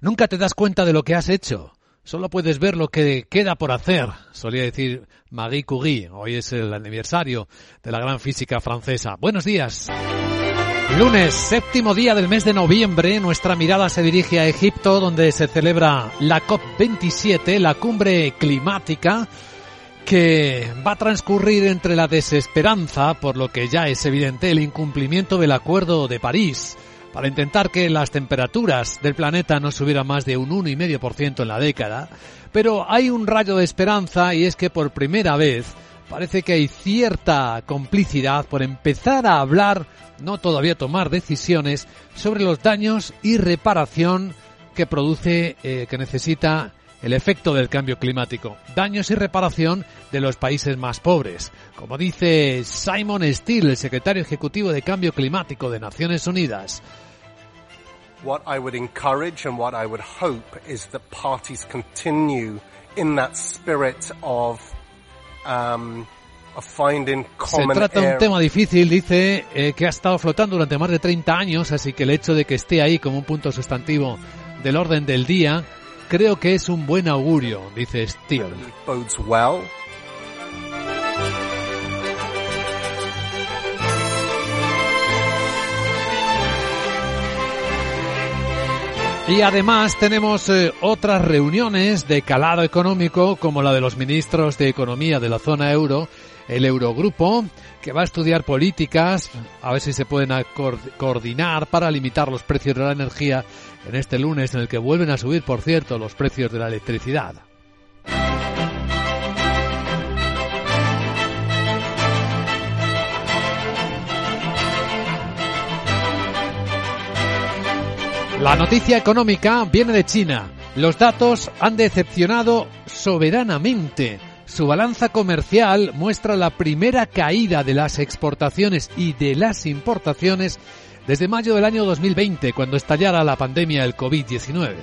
Nunca te das cuenta de lo que has hecho. Solo puedes ver lo que queda por hacer, solía decir Marie Curie. Hoy es el aniversario de la gran física francesa. Buenos días. Lunes, séptimo día del mes de noviembre, nuestra mirada se dirige a Egipto, donde se celebra la COP27, la cumbre climática, que va a transcurrir entre la desesperanza, por lo que ya es evidente el incumplimiento del Acuerdo de París, para intentar que las temperaturas del planeta no subieran más de un 1,5% en la década. Pero hay un rayo de esperanza y es que por primera vez parece que hay cierta complicidad por empezar a hablar, no todavía tomar decisiones, sobre los daños y reparación que produce, eh, que necesita el efecto del cambio climático, daños y reparación de los países más pobres. Como dice Simon Steele, el secretario ejecutivo de Cambio Climático de Naciones Unidas, what I would encourage and what I would hope is that parties continue in that spirit of um, se trata de un tema difícil, dice, eh, que ha estado flotando durante más de 30 años, así que el hecho de que esté ahí como un punto sustantivo del orden del día Creo que es un buen augurio, dice Steele. Y además tenemos eh, otras reuniones de calado económico como la de los ministros de Economía de la zona euro, el Eurogrupo, que va a estudiar políticas, a ver si se pueden coordinar para limitar los precios de la energía en este lunes en el que vuelven a subir, por cierto, los precios de la electricidad. La noticia económica viene de China. Los datos han decepcionado soberanamente. Su balanza comercial muestra la primera caída de las exportaciones y de las importaciones desde mayo del año 2020, cuando estallara la pandemia del COVID-19.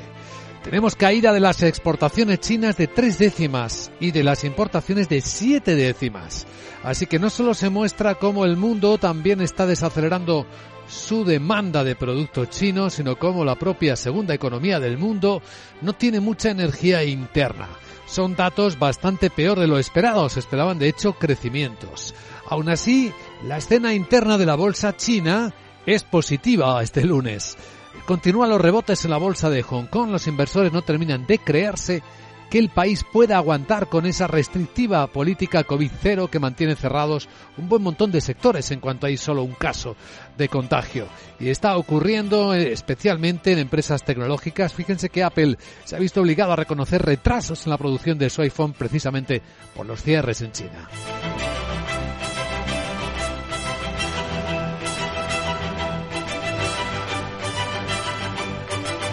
Tenemos caída de las exportaciones chinas de tres décimas y de las importaciones de siete décimas. Así que no solo se muestra cómo el mundo también está desacelerando su demanda de productos chinos, sino cómo la propia segunda economía del mundo no tiene mucha energía interna. Son datos bastante peor de lo esperado, se esperaban de hecho crecimientos. Aún así, la escena interna de la bolsa china es positiva este lunes. Continúan los rebotes en la bolsa de Hong Kong. Los inversores no terminan de creerse que el país pueda aguantar con esa restrictiva política COVID-0 que mantiene cerrados un buen montón de sectores en cuanto hay solo un caso de contagio. Y está ocurriendo eh, especialmente en empresas tecnológicas. Fíjense que Apple se ha visto obligado a reconocer retrasos en la producción de su iPhone precisamente por los cierres en China.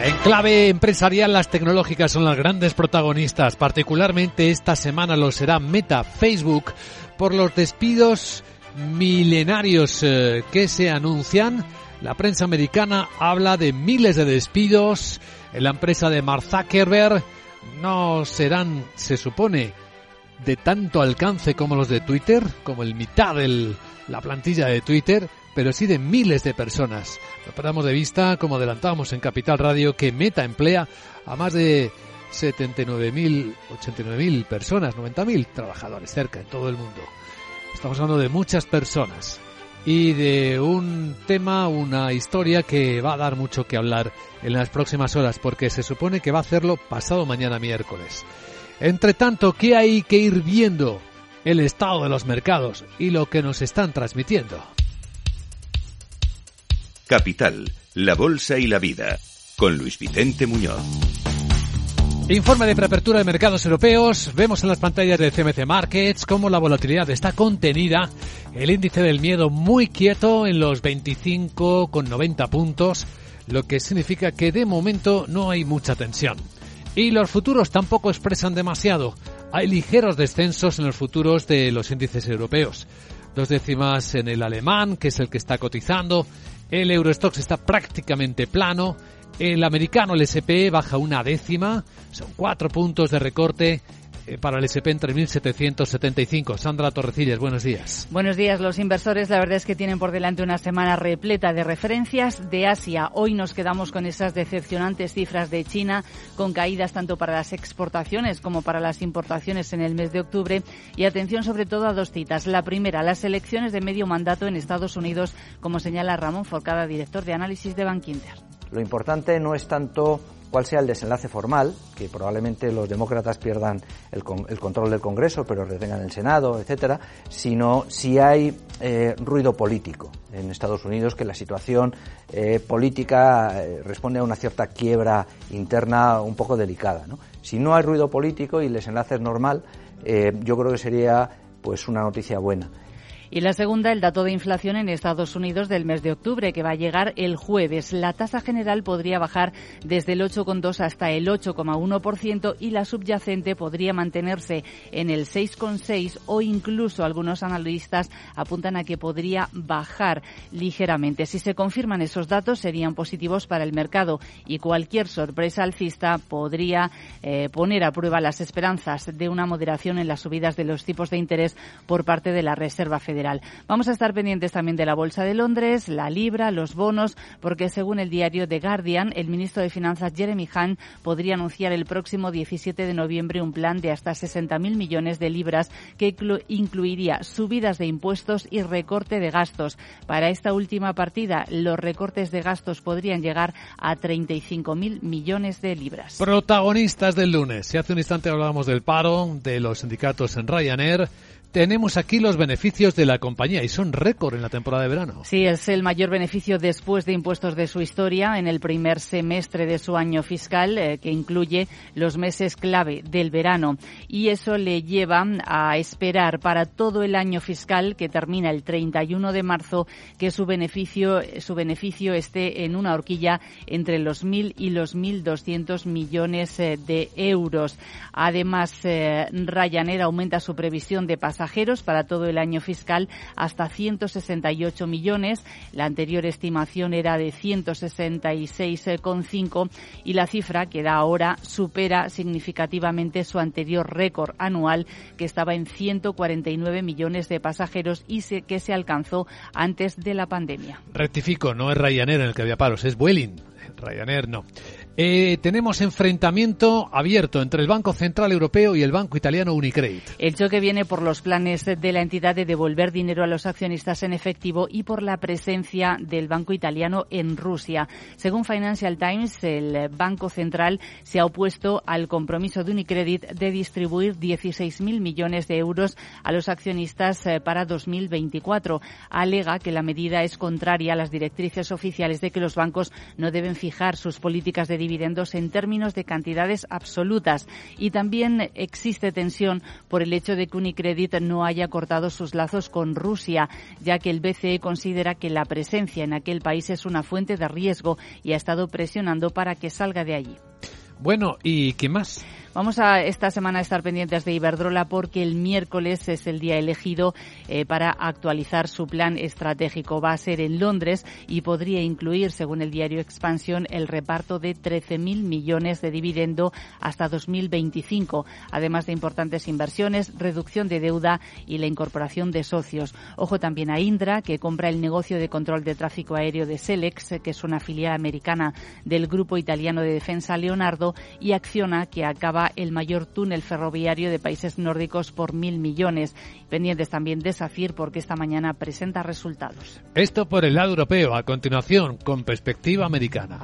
En clave empresarial, las tecnológicas son las grandes protagonistas. Particularmente esta semana lo será Meta, Facebook, por los despidos milenarios eh, que se anuncian. La prensa americana habla de miles de despidos. En la empresa de Mark Zuckerberg no serán, se supone, de tanto alcance como los de Twitter, como el mitad de la plantilla de Twitter pero sí de miles de personas. No perdamos de vista, como adelantamos en Capital Radio, que Meta emplea a más de 79.000, 89.000 personas, 90.000 trabajadores cerca en todo el mundo. Estamos hablando de muchas personas y de un tema, una historia que va a dar mucho que hablar en las próximas horas, porque se supone que va a hacerlo pasado mañana miércoles. Entre tanto, ¿qué hay que ir viendo? El estado de los mercados y lo que nos están transmitiendo. Capital, la Bolsa y la Vida, con Luis Vicente Muñoz. Informe de preapertura de mercados europeos. Vemos en las pantallas de CMC Markets cómo la volatilidad está contenida. El índice del miedo muy quieto en los 25,90 puntos, lo que significa que de momento no hay mucha tensión. Y los futuros tampoco expresan demasiado. Hay ligeros descensos en los futuros de los índices europeos. Dos décimas en el alemán, que es el que está cotizando, el Eurostox está prácticamente plano. El americano, el SP, baja una décima. Son cuatro puntos de recorte para el SP en 3.775. Sandra Torrecillas, buenos días. Buenos días. Los inversores, la verdad es que tienen por delante una semana repleta de referencias de Asia. Hoy nos quedamos con esas decepcionantes cifras de China, con caídas tanto para las exportaciones como para las importaciones en el mes de octubre. Y atención sobre todo a dos citas. La primera, las elecciones de medio mandato en Estados Unidos, como señala Ramón Forcada, director de análisis de Bank Inter. Lo importante no es tanto cuál sea el desenlace formal, que probablemente los demócratas pierdan el, control del Congreso, pero retengan el Senado, etcétera, sino si hay eh, ruido político en Estados Unidos, que la situación eh, política eh, responde a una cierta quiebra interna un poco delicada. Si no hay ruido político y el desenlace es normal, yo creo que sería pues una noticia buena. Y la segunda, el dato de inflación en Estados Unidos del mes de octubre, que va a llegar el jueves. La tasa general podría bajar desde el 8,2 hasta el 8,1% y la subyacente podría mantenerse en el 6,6 o incluso algunos analistas apuntan a que podría bajar ligeramente. Si se confirman esos datos, serían positivos para el mercado y cualquier sorpresa alcista podría eh, poner a prueba las esperanzas de una moderación en las subidas de los tipos de interés por parte de la Reserva Federal. Vamos a estar pendientes también de la Bolsa de Londres, la libra, los bonos, porque según el diario The Guardian, el ministro de Finanzas Jeremy Hunt podría anunciar el próximo 17 de noviembre un plan de hasta 60.000 millones de libras que incluiría subidas de impuestos y recorte de gastos. Para esta última partida, los recortes de gastos podrían llegar a 35.000 millones de libras. Protagonistas del lunes. Si hace un instante hablábamos del paro, de los sindicatos en Ryanair, tenemos aquí los beneficios de la compañía y son récord en la temporada de verano. Sí, es el mayor beneficio después de impuestos de su historia en el primer semestre de su año fiscal, eh, que incluye los meses clave del verano. Y eso le lleva a esperar para todo el año fiscal, que termina el 31 de marzo, que su beneficio, su beneficio esté en una horquilla entre los 1.000 y los 1.200 millones eh, de euros. Además, eh, Ryanair aumenta su previsión de pasajeros para todo el año fiscal hasta 168 millones. La anterior estimación era de 166,5 y la cifra que da ahora supera significativamente su anterior récord anual que estaba en 149 millones de pasajeros y que se alcanzó antes de la pandemia. Rectifico, no es Ryanair en el que había paros, es Vueling. Ryanair no. Eh, tenemos enfrentamiento abierto entre el Banco Central Europeo y el Banco Italiano Unicredit. El choque viene por los planes de la entidad de devolver dinero a los accionistas en efectivo y por la presencia del Banco Italiano en Rusia. Según Financial Times, el Banco Central se ha opuesto al compromiso de Unicredit de distribuir 16.000 millones de euros a los accionistas eh, para 2024. Alega que la medida es contraria a las directrices oficiales de que los bancos no deben fijar sus políticas de dividendos en términos de cantidades absolutas. Y también existe tensión por el hecho de que Unicredit no haya cortado sus lazos con Rusia, ya que el BCE considera que la presencia en aquel país es una fuente de riesgo y ha estado presionando para que salga de allí. Bueno, ¿y qué más? Vamos a esta semana estar pendientes de Iberdrola porque el miércoles es el día elegido eh, para actualizar su plan estratégico. Va a ser en Londres y podría incluir, según el diario Expansión, el reparto de 13.000 millones de dividendo hasta 2025, además de importantes inversiones, reducción de deuda y la incorporación de socios. Ojo también a Indra, que compra el negocio de control de tráfico aéreo de Selex, que es una filial americana del grupo italiano de defensa Leonardo, y Acciona, que acaba el mayor túnel ferroviario de países nórdicos por mil millones. Pendientes también de SACIR porque esta mañana presenta resultados. Esto por el lado europeo. A continuación, con perspectiva americana.